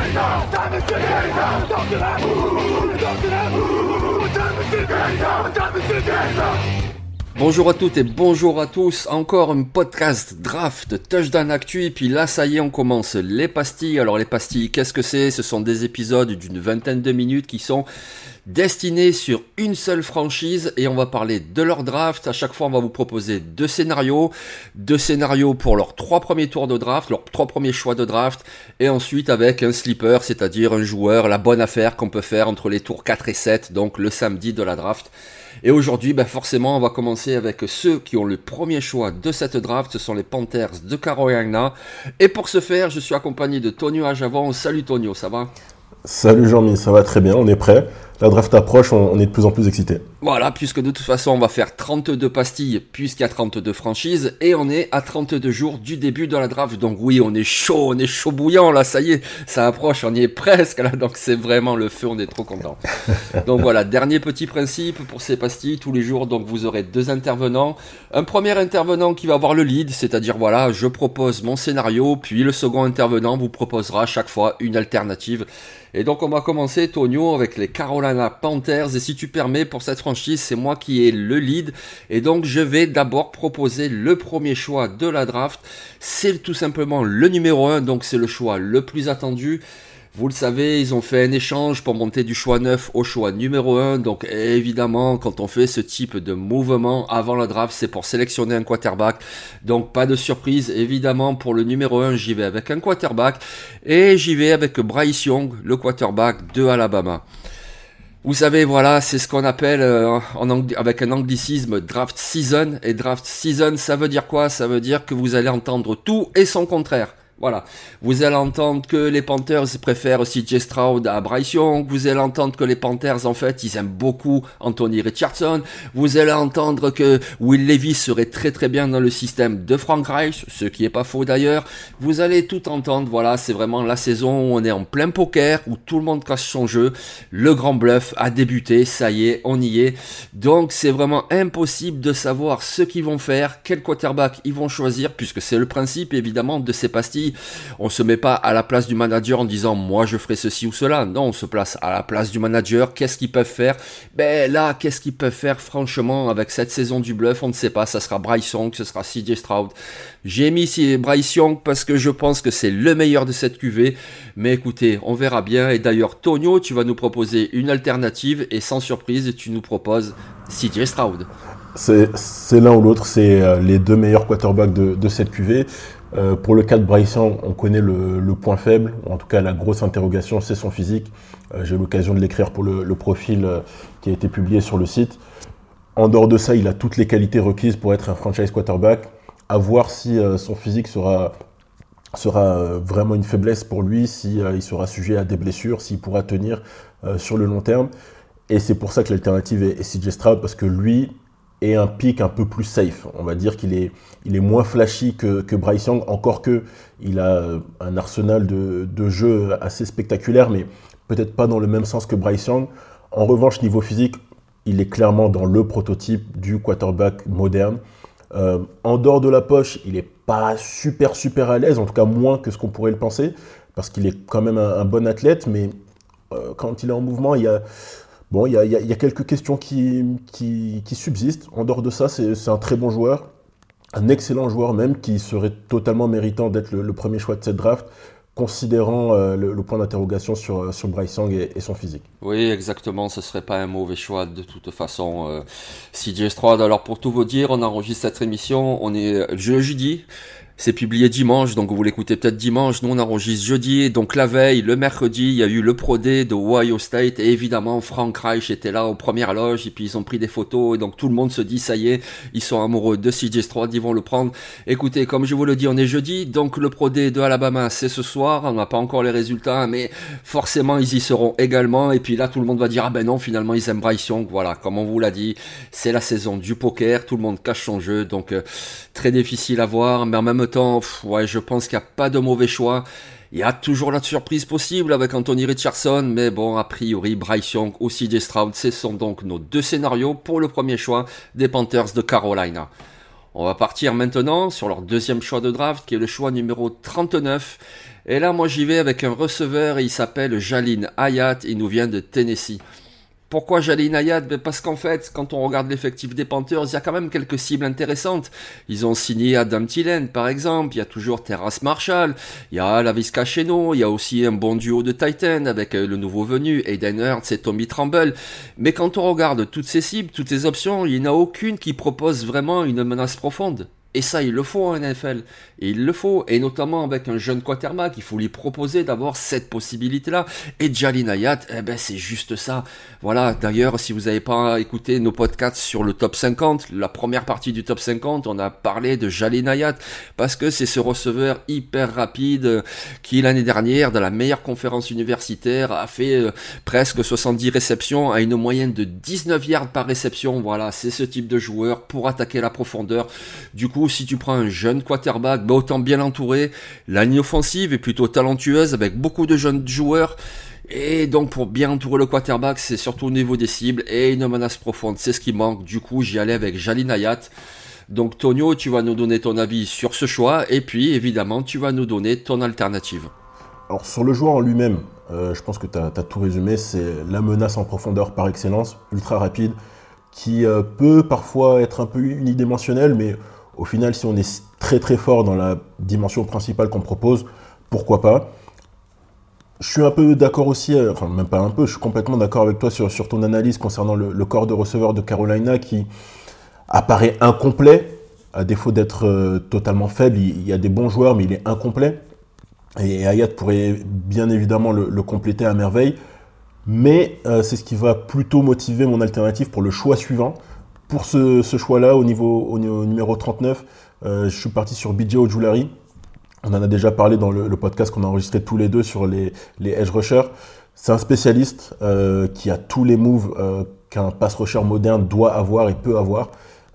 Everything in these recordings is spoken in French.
站起来站起来站起来站起来站起来站起来站起来站起来站 Bonjour à toutes et bonjour à tous, encore un podcast draft touchdown actu et puis là ça y est on commence les pastilles. Alors les pastilles qu'est-ce que c'est? Ce sont des épisodes d'une vingtaine de minutes qui sont destinés sur une seule franchise et on va parler de leur draft. À chaque fois on va vous proposer deux scénarios, deux scénarios pour leurs trois premiers tours de draft, leurs trois premiers choix de draft et ensuite avec un sleeper, c'est-à-dire un joueur, la bonne affaire qu'on peut faire entre les tours 4 et 7, donc le samedi de la draft. Et aujourd'hui, bah forcément, on va commencer avec ceux qui ont le premier choix de cette draft. Ce sont les Panthers de Carolina. Et pour ce faire, je suis accompagné de Tonio Ajavon. Salut Tonio, ça va? Salut Jean-Mi, ça va très bien, on est prêt. La draft approche, on, est de plus en plus excité. Voilà, puisque de toute façon, on va faire 32 pastilles, puisqu'il y a 32 franchises, et on est à 32 jours du début de la draft. Donc oui, on est chaud, on est chaud bouillant, là, ça y est, ça approche, on y est presque, là, donc c'est vraiment le feu, on est trop content. donc voilà, dernier petit principe pour ces pastilles, tous les jours, donc vous aurez deux intervenants. Un premier intervenant qui va avoir le lead, c'est-à-dire voilà, je propose mon scénario, puis le second intervenant vous proposera à chaque fois une alternative. Et donc on va commencer, Tonio, avec les Carolina Panthers. Et si tu permets, pour cette franchise, c'est moi qui ai le lead. Et donc je vais d'abord proposer le premier choix de la draft. C'est tout simplement le numéro 1, donc c'est le choix le plus attendu. Vous le savez, ils ont fait un échange pour monter du choix 9 au choix numéro 1. Donc évidemment, quand on fait ce type de mouvement avant la draft, c'est pour sélectionner un quarterback. Donc pas de surprise, évidemment, pour le numéro 1, j'y vais avec un quarterback. Et j'y vais avec Bryce Young, le quarterback de Alabama. Vous savez, voilà, c'est ce qu'on appelle euh, avec un anglicisme draft season. Et draft season, ça veut dire quoi? Ça veut dire que vous allez entendre tout et son contraire. Voilà. Vous allez entendre que les Panthers préfèrent CJ Stroud à Bryce Young. Vous allez entendre que les Panthers, en fait, ils aiment beaucoup Anthony Richardson. Vous allez entendre que Will Levis serait très très bien dans le système de Frank Reich, ce qui est pas faux d'ailleurs. Vous allez tout entendre. Voilà, c'est vraiment la saison où on est en plein poker, où tout le monde cache son jeu. Le grand bluff a débuté. Ça y est, on y est. Donc, c'est vraiment impossible de savoir ce qu'ils vont faire, quel quarterback ils vont choisir, puisque c'est le principe, évidemment, de ces pastilles on se met pas à la place du manager en disant moi je ferai ceci ou cela. Non, on se place à la place du manager. Qu'est-ce qu'ils peuvent faire? Ben là, qu'est-ce qu'ils peuvent faire franchement avec cette saison du bluff? On ne sait pas. Ça sera Bryce Young, ce sera CJ Stroud. J'ai mis Bryce Young parce que je pense que c'est le meilleur de cette QV. Mais écoutez, on verra bien. Et d'ailleurs, Tonio, tu vas nous proposer une alternative et sans surprise, tu nous proposes CJ Stroud. C'est l'un ou l'autre, c'est euh, les deux meilleurs quarterbacks de, de cette QV. Euh, pour le cas de Bryce on connaît le, point faible, en tout cas la grosse interrogation, c'est son physique. Euh, j'ai eu l'occasion de l'écrire pour le, profil euh, qui a été publié sur le site. En dehors de ça, il a toutes les qualités requises pour être un franchise quarterback. À voir si son physique sera, sera vraiment une faiblesse pour lui, si il sera sujet à des blessures, s'il pourra tenir sur le long terme. Et c'est pour ça que l'alternative est, est CJ Stroud, parce que lui, et un pic un peu plus safe. On va dire qu'il est, il est moins flashy que, que Bryce Young, encore que il a euh, un arsenal de, de jeux assez spectaculaire, mais peut-être pas dans le même sens que Bryce Young. En revanche, niveau physique, il est clairement dans le prototype du quarterback moderne. Euh, en dehors de la poche, il n'est pas super super à l'aise, en tout cas moins que ce qu'on pourrait le penser, parce qu'il est quand même un, bon athlète, mais euh, quand il est en mouvement, il y a Bon, il y a, quelques questions qui, subsistent. En dehors de ça, c'est un très bon joueur. un excellent joueur même qui serait totalement méritant d'être le, premier choix de cette draft considérant euh, le, point d'interrogation sur, euh, sur Bryce Young et, son physique. Oui, exactement, ce serait pas un mauvais choix de toute façon. Euh, CJ Stroud, alors pour tout vous dire, on enregistre cette émission, on est jeudi, c'est publié dimanche, donc vous l'écoutez peut-être dimanche. Nous, on enregistre jeudi. Donc la veille, le mercredi, il y a eu le Pro Day de Ohio State. Et évidemment, Frank Reich était là aux premières loges. Et puis ils ont pris des photos. Et donc tout le monde se dit, ça y est, ils sont amoureux de CJ Stroud. Ils vont le prendre. Écoutez, comme je vous le dis, on est jeudi. Donc le Pro Day de Alabama, c'est ce soir. On n'a pas encore les résultats. Mais forcément, ils y seront également. Et puis là, tout le monde va dire, ah ben non, finalement, ils aiment Bryce. Voilà, comme on vous l'a dit, c'est la saison du poker. Tout le monde cache son jeu. Donc euh, très difficile à voir. Mais en même temps, ouais, je pense qu'il n'y a pas de mauvais choix. Il y a toujours la surprise possible avec Anthony Richardson, mais bon, a priori, Bryce Young ou CJ Stroud, ce sont donc nos deux scénarios pour le premier choix des Panthers de Carolina. On va partir maintenant sur leur deuxième choix de draft, qui est le choix numéro 39. Et là, moi, j'y vais avec un receveur, il s'appelle Jalin Hayat, il nous vient de Tennessee. Pourquoi Jalin Ayad ben Parce qu'en fait, quand on regarde l'effectif des Panthers, il y a quand même quelques cibles intéressantes. Ils ont signé Adam Thielen, par exemple. Il y a toujours Terrace Marshall. Il y a Lavis Cacheno. Il y a aussi un bon duo de Titan avec euh, le nouveau venu, Aiden Hurts et Tommy Tremble. Mais quand on regarde toutes ces cibles, toutes ces options, il n'y en a aucune qui propose vraiment une menace profonde. Et ça, il le faut en NFL. Il le faut. Et notamment avec un jeune quarterback, il faut lui proposer d'avoir cette possibilité-là. Et Jalin Ayat, eh ben, c'est juste ça. Voilà. D'ailleurs, si vous n'avez pas écouté nos podcasts sur le top 50, la première partie du top 50, on a parlé de Jalin Ayat. Parce que c'est ce receveur hyper rapide qui, l'année dernière, dans la meilleure conférence universitaire, a fait euh, presque 70 réceptions à une moyenne de 19 yards par réception. Voilà. C'est ce type de joueur pour attaquer la profondeur. Du coup, si tu prends un jeune quarterback, bah autant bien l'entourer. La ligne offensive est plutôt talentueuse avec beaucoup de jeunes joueurs. Et donc pour bien entourer le quarterback, c'est surtout au niveau des cibles et une menace profonde, c'est ce qui manque. Du coup, j'y allais avec Jalin Ayat. Donc Tonio, tu vas nous donner ton avis sur ce choix et puis évidemment, tu vas nous donner ton alternative. Alors sur le joueur en lui-même, euh, je pense que tu as, tout résumé, c'est la menace en profondeur par excellence, ultra rapide, qui euh, peut parfois être un peu unidimensionnel, mais au final, si on est très très fort dans la dimension principale qu'on propose, pourquoi pas? Je suis un peu d'accord aussi, euh, enfin même pas un peu, je suis complètement d'accord avec toi sur, sur, ton analyse concernant le, corps de receveur de Carolina qui apparaît incomplet, à défaut d'être euh, totalement faible. Il, y a des bons joueurs, mais il est incomplet. Et Ayat pourrait bien évidemment le, compléter à merveille. Mais euh, c'est ce qui va plutôt motiver mon alternative pour le choix suivant. Pour ce, choix-là, au niveau, au, numéro 39, euh, je suis parti sur BJ Ojulari. On en a déjà parlé dans le, podcast qu'on a enregistré tous les deux sur les, les edge rushers. C'est un spécialiste euh, qui a tous les moves euh, qu'un pass rusher moderne doit avoir et peut avoir.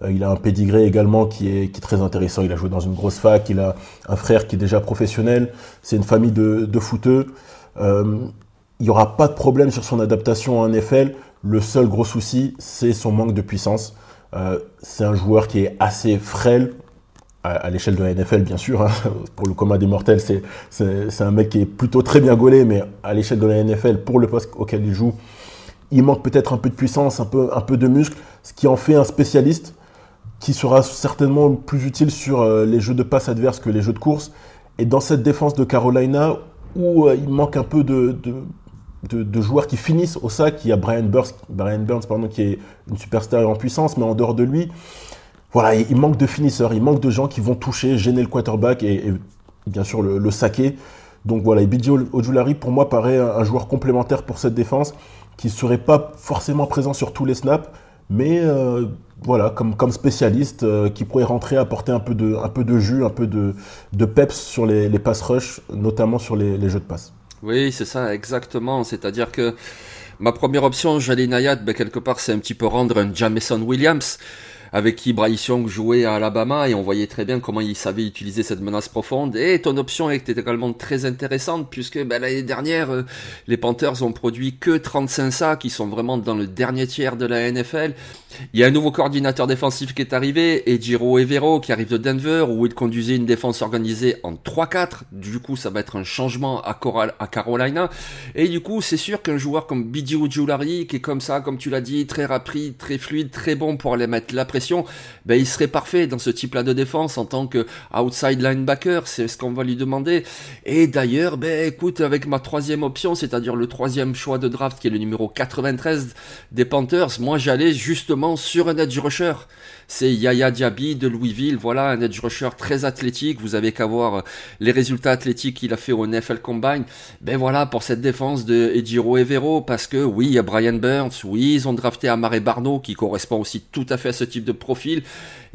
il a un pédigré également qui est, qui est, très intéressant. Il a joué dans une grosse fac, il a un frère qui est déjà professionnel. C'est une famille de, de footeux. il n'y aura pas de problème sur son adaptation en NFL. Le seul gros souci, c'est son manque de puissance. Euh, c'est un joueur qui est assez frêle, à, l'échelle de la NFL bien sûr, hein. pour le commun des mortels, c'est un mec qui est plutôt très bien gaulé, mais à l'échelle de la NFL, pour le poste auquel il joue, il manque peut-être un peu de puissance, un peu, de muscle, ce qui en fait un spécialiste qui sera certainement plus utile sur euh, les jeux de passe adverses que les jeux de course. Et dans cette défense de Carolina, où euh, il manque un peu de, joueurs qui finissent au sac. Il y a Brian Burns, pardon, qui est une superstar en puissance, mais en dehors de lui, voilà, il manque de finisseurs, il manque de gens qui vont toucher, gêner le quarterback et, bien sûr le, saquer. Donc voilà, BJ Ojulari pour moi paraît un, joueur complémentaire pour cette défense qui ne serait pas forcément présent sur tous les snaps, mais euh, voilà, comme, comme spécialiste euh, qui pourrait rentrer, apporter un peu de, un peu de jus, un peu de, de peps sur les, pass rush, notamment sur les jeux de passe. Oui, c'est ça, exactement. C'est-à-dire que ma première option, Jalin Ayat, ben, quelque part, c'est un petit peu rendre un Jameson Williams avec qui Bryce jouait à Alabama et on voyait très bien comment il savait utiliser cette menace profonde. Et ton option était également très intéressante puisque ben, l'année dernière, euh, les Panthers ont produit que 35 sacs qui sont vraiment dans le dernier tiers de la NFL. Il y a un nouveau coordinateur défensif qui est arrivé, Ejiro Evero, qui arrive de Denver, où il conduisait une défense organisée en 3-4. Du coup, ça va être un changement à, à Carolina. Et du coup, c'est sûr qu'un joueur comme Bidi Ujulari, qui est comme ça, comme tu l'as dit, très rapide, très fluide, très bon pour aller mettre la pression ben, il serait parfait dans ce type-là de défense en tant que outside linebacker, c'est ce qu'on va lui demander. Et d'ailleurs, ben, écoute, avec ma troisième option, c'est-à-dire le troisième choix de draft qui est le numéro 93 des Panthers, moi j'allais justement sur un edge rusher c'est Yaya Diaby de Louisville. Voilà, un edge rusher très athlétique. Vous avez qu'à voir euh, les résultats athlétiques qu'il a fait au NFL Combine. Ben voilà, pour cette défense de Ejiro Evero, parce que oui, il y a Brian Burns, oui, ils ont drafté Amare Barno, qui correspond aussi tout à fait à ce type de profil.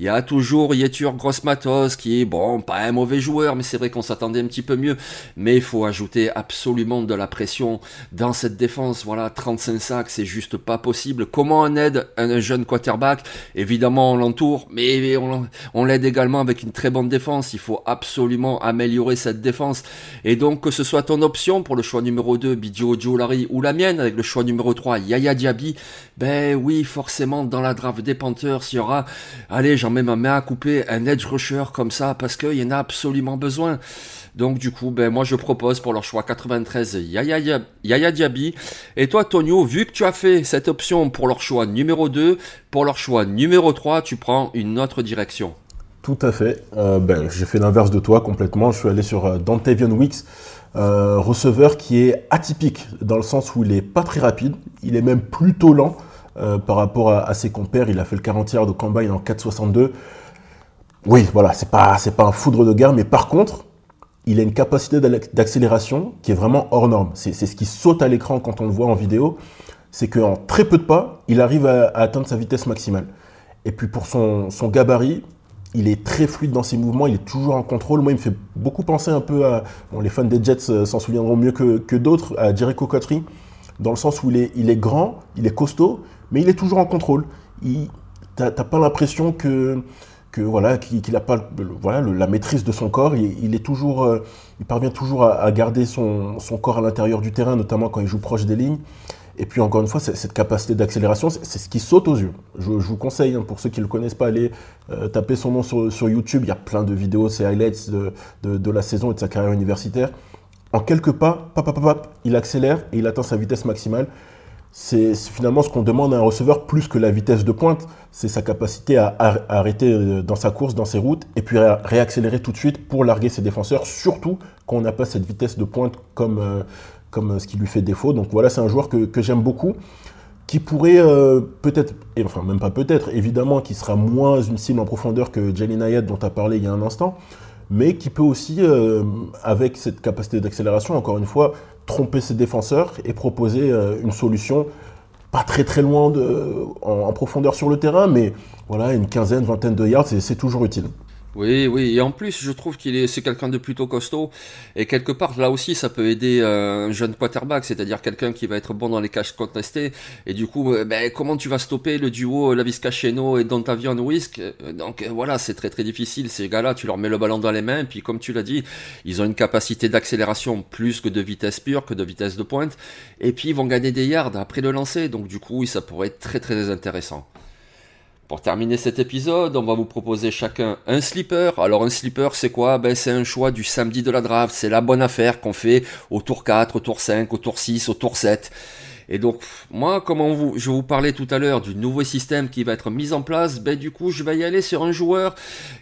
Il y a toujours Yetur Grossmatos, qui est, bon, pas un mauvais joueur, mais c'est vrai qu'on s'attendait un petit peu mieux. Mais il faut ajouter absolument de la pression dans cette défense. Voilà, 35 sacs, c'est juste pas possible. Comment on aide un jeune quarterback? Évidemment, l'entour, mais on, l'aide également avec une très bonne défense. Il faut absolument améliorer cette défense. Et donc, que ce soit ton option pour le choix numéro 2, Bidio Jolari, ou la mienne avec le choix numéro 3, Yaya Diaby, ben oui, forcément, dans la draft des Panthers, il y aura, allez, j'en mets ma main à couper, un edge rusher comme ça, parce qu'il y en a absolument besoin. Donc du coup, ben moi je propose pour leur choix 93 Yaya, Yaya Diaby. Et toi Tonio, vu que tu as fait cette option pour leur choix numéro 2, pour leur choix numéro 3, tu prends une autre direction. Tout à fait. Euh, ben, j'ai fait l'inverse de toi complètement. Je suis allé sur euh, Dantavian Wicks, euh, receveur qui est atypique dans le sens où il est pas très rapide, il est même plutôt lent par rapport à, ses compères. Il a fait le 40 yards de combine en 4,62. Oui, voilà, c'est pas pas un foudre de guerre, mais par contre, il a une capacité d'accélération qui est vraiment hors norme. C'est ce qui saute à l'écran quand on le voit en vidéo. C'est qu'en très peu de pas, il arrive à, atteindre sa vitesse maximale. Et puis pour son, gabarit, il est très fluide dans ses mouvements, il est toujours en contrôle. Moi, il me fait beaucoup penser un peu à. les fans des Jets euh, s'en souviendront mieux que, d'autres, à Jericho Cotry, dans le sens où il est, il est grand, il est costaud, mais il est toujours en contrôle. Tu n'as pas l'impression que que voilà qu'il n'a pas voilà la maîtrise de son corps il, est toujours euh, il parvient toujours à, garder son, son, corps à l'intérieur du terrain notamment quand il joue proche des lignes et puis encore une fois cette capacité d'accélération c'est ce qui saute aux yeux. Je, vous conseille hein, pour ceux qui ne le connaissent pas aller euh, taper son nom sur, YouTube. Il y a plein de vidéos c'est highlights de, de, la saison et de sa carrière universitaire. En quelques pas pap, pap, il accélère et il atteint sa vitesse maximale. C'est finalement ce qu'on demande à un receveur plus que la vitesse de pointe. C'est sa capacité à, arrêter euh, dans sa course, dans ses routes, et puis réaccélérer tout de suite pour larguer ses défenseurs, surtout quand on n'a pas cette vitesse de pointe comme, euh, comme ce qui lui fait défaut. Donc voilà, c'est un joueur que, j'aime beaucoup, qui pourrait euh, peut-être, enfin même pas peut-être, évidemment, qui sera moins une cible en profondeur que Jelly Nayad dont tu as parlé il y a un instant, mais qui peut aussi, avec cette capacité d'accélération, encore une fois, tromper ses défenseurs et proposer euh, une solution pas très très loin de, en, profondeur sur le terrain, mais voilà, une quinzaine, vingtaine de yards, c'est toujours utile. Oui, oui, et en plus, je trouve qu'il est, c'est quelqu'un de plutôt costaud, et quelque part, là aussi, ça peut aider euh, un jeune quarterback, c'est-à-dire quelqu'un qui va être bon dans les caches contestées, et du coup, euh, ben, comment tu vas stopper le duo Lavisca Cheno et Dontavion Whisk Donc voilà, c'est très très difficile, ces gars-là, tu leur mets le ballon dans les mains, puis comme tu l'as dit, ils ont une capacité d'accélération plus que de vitesse pure, que de vitesse de pointe, et puis ils vont gagner des yards après le lancer, donc du coup, ça pourrait être très très intéressant. Pour terminer cet épisode, on va vous proposer chacun un slipper. Alors un slipper, c'est quoi? Ben c'est un choix du samedi de la draft. C'est la bonne affaire qu'on fait au tour 4, au tour 5, au tour 6, au tour 7. Et donc, moi, comme vous, je vous parlais tout à l'heure du nouveau système qui va être mis en place, ben du coup, je vais y aller sur un joueur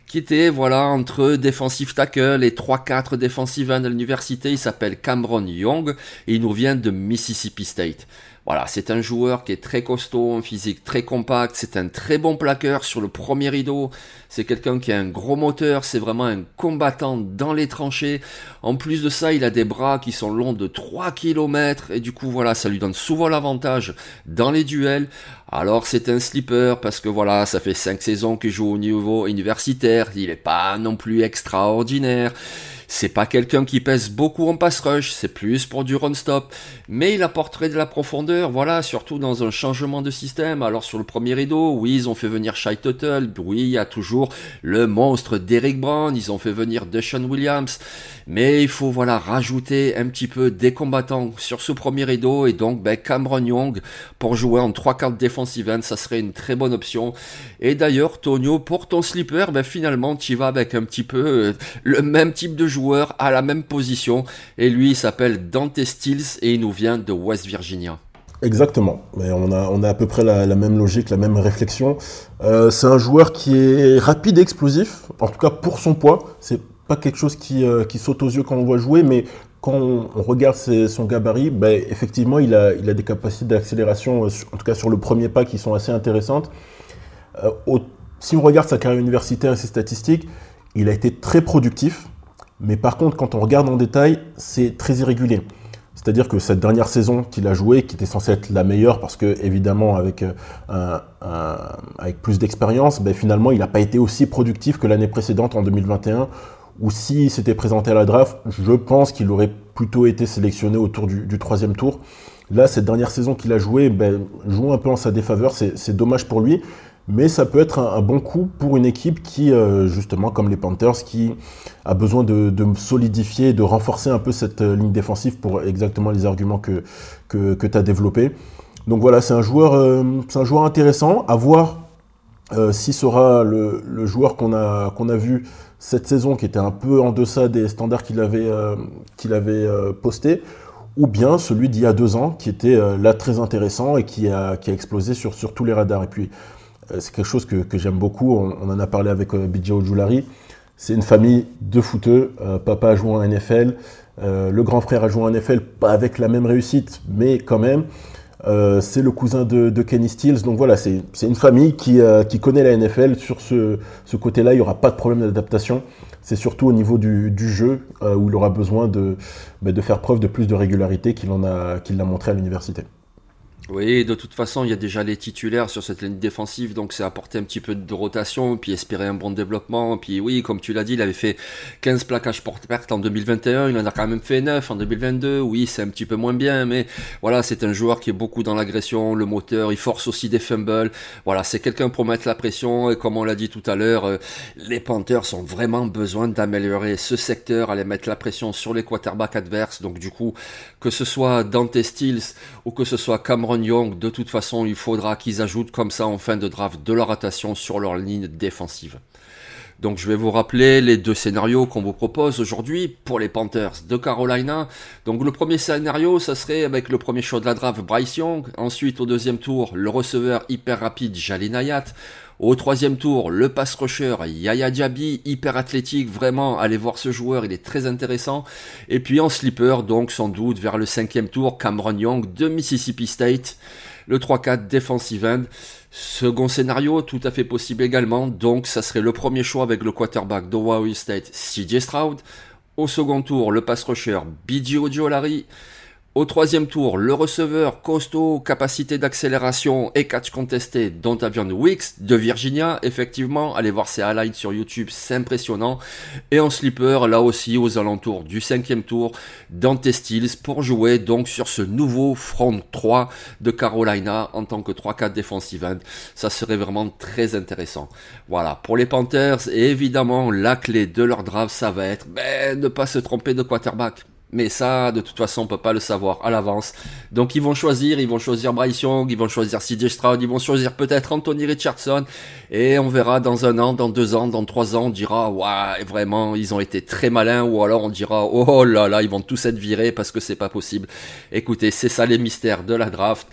qui était, voilà, entre defensive tackle et 3-4 defensive end à l'université. Il s'appelle Cameron Young et il nous vient de Mississippi State. Voilà, c'est un joueur qui est très costaud, un physique très compact, c'est un très bon plaqueur sur le premier rideau, c'est quelqu'un qui a un gros moteur, c'est vraiment un combattant dans les tranchées. En plus de ça, il a des bras qui sont longs de 3 km et du coup voilà, ça lui donne souvent l'avantage dans les duels. Alors c'est un slipper parce que voilà, ça fait 5 saisons qu'il joue au niveau universitaire, il n'est pas non plus extraordinaire. C'est pas quelqu'un qui pèse beaucoup en pass rush, c'est plus pour du run stop, mais il apporterait de la profondeur, voilà, surtout dans un changement de système. Alors sur le premier rideau, oui, ils ont fait venir Shai Tuttle, oui, il y a toujours le monstre d'Eric Brown, ils ont fait venir Deshaun Williams, mais il faut voilà rajouter un petit peu des combattants sur ce premier rideau. Et donc ben, Cameron Young pour jouer en trois cartes defensive end, ça serait une très bonne option. Et d'ailleurs, Tonio, pour ton slipper, ben finalement tu vas avec un petit peu euh, le même type de jeu joueur à la même position. Et lui, il s'appelle Dante Stills et il nous vient de West Virginia. Exactement, mais on a, on a à peu près la, même logique, la même réflexion. Euh, c'est un joueur qui est rapide et explosif, en tout cas pour son poids. C'est pas quelque chose qui, euh, qui saute aux yeux quand on voit jouer, mais quand on, regarde son gabarit, ben, effectivement, il a, il a des capacités d'accélération, euh, en tout cas sur le premier pas, qui sont assez intéressantes. si on regarde sa carrière universitaire et ses statistiques, il a été très productif, mais par contre, quand on regarde en détail, c'est très irrégulier. C'est-à-dire que cette dernière saison qu'il a jouée, qui était censée être la meilleure, parce que évidemment avec, euh, avec plus d'expérience, ben, finalement il n'a pas été aussi productif que l'année précédente en 2021, où s'il s'était présenté à la draft, je pense qu'il aurait plutôt été sélectionné autour du, troisième tour. Là, cette dernière saison qu'il a jouée, ben, joue un peu en sa défaveur, c'est dommage pour lui mais ça peut être un, bon coup pour une équipe qui, euh, justement, comme les Panthers, qui a besoin de, solidifier, de renforcer un peu cette euh, ligne défensive pour exactement les arguments que, que, tu as développés. Donc voilà, c'est un, joueur, euh, un joueur intéressant. À voir si sera le, joueur qu'on a, qu'on a vu cette saison, qui était un peu en deçà des standards qu'il avait, qu'il avait posté, ou bien celui d'il y a deux ans, qui était là très intéressant et qui a, qui a explosé sur, sur tous les radars. Et puis, euh, c'est quelque chose que, j'aime beaucoup. On, en a parlé avec euh, Bidja Ojulari. C'est une famille de footeux. Euh, papa a joué en NFL. le grand frère a joué en NFL, pas avec la même réussite, mais quand même. c'est le cousin de, Kenny Stills. Donc voilà, c'est une famille qui, connaît la NFL. Sur ce, côté-là, il n'y aura pas de problème d'adaptation. C'est surtout au niveau du, jeu où il aura besoin bah, de, faire preuve de plus de régularité qu'il l'a montré à l'université. Oui, de toute façon, il y a déjà les titulaires sur cette ligne défensive, donc c'est apporter un petit peu de rotation, puis espérer un bon développement. Puis oui, comme tu l'as dit, il avait fait 15 plaquages porte perte en 2021, il en a quand même fait 9 en 2022. Oui, c'est un petit peu moins bien, mais voilà, c'est un joueur qui est beaucoup dans l'agression, le moteur, il force aussi des fumbles. Voilà, c'est quelqu'un pour mettre la pression, et comme on l'a dit tout à l'heure, euh, les Panthers ont vraiment besoin d'améliorer ce secteur, aller mettre la pression sur les quarterbacks adverses. Donc du coup, que ce soit Dante Stills ou que ce soit Cameron Young, de toute façon, il faudra qu'ils ajoutent comme ça en fin de draft de la rotation sur leur ligne défensive. Donc je vais vous rappeler les deux scénarios qu'on vous propose aujourd'hui pour les Panthers de Carolina. Donc le premier scénario, ça serait avec le premier choix de la draft Bryce Young. Ensuite au deuxième tour, le receveur hyper rapide Jalin Ayat. Au troisième tour, le pass rusher Yaya Diaby, hyper athlétique, vraiment, allez voir ce joueur, il est très intéressant. Et puis en sleeper, donc sans doute vers le cinquième tour, Cameron Young de Mississippi State, le 3-4 defensive end. Second scénario, tout à fait possible également, donc ça serait le premier choix avec le quarterback d'Ohio State, CJ Stroud. Au second tour, le pass rusher BJ Ojolari. Au troisième tour, le receveur costaud, capacité d'accélération et catch contesté, Dontavian Wicks de Virginia. Effectivement, allez voir ses highlights sur YouTube, c'est impressionnant. Et en sleeper, là aussi, aux alentours du cinquième tour, Dante Stills pour jouer donc sur ce nouveau front 3 de Carolina en tant que 3-4 defensive end. Ça serait vraiment très intéressant. Voilà, pour les Panthers, et évidemment, la clé de leur draft, ça va être ben, ne pas se tromper de quarterback. Mais ça, de toute façon, on peut pas le savoir à l'avance. Donc ils vont choisir, ils vont choisir Bryce Young, ils vont choisir CJ Stroud, ils vont choisir peut-être Anthony Richardson. Et on verra dans un an, dans deux ans, dans trois ans, on dira, ouais, vraiment, ils ont été très malins. Ou alors on dira, oh là là, ils vont tous être virés parce que c'est pas possible. Écoutez, c'est ça les mystères de la draft.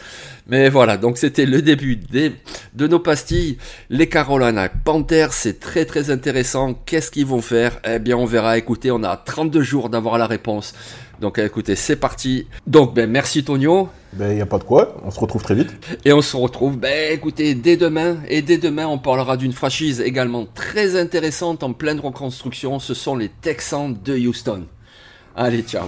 Mais voilà, donc c'était le début des, de nos pastilles. Les Carolina Panthers, c'est très très intéressant. Qu'est-ce qu'ils vont faire? Eh bien, on verra. Écoutez, on a 32 jours d'avoir la réponse. Donc écoutez, c'est parti. Donc ben merci Tonio. Ben il n'y a pas de quoi, on se retrouve très vite. Et on se retrouve, ben écoutez, dès demain. Et dès demain, on parlera d'une franchise également très intéressante en pleine reconstruction. Ce sont les Texans de Houston. Allez, ciao.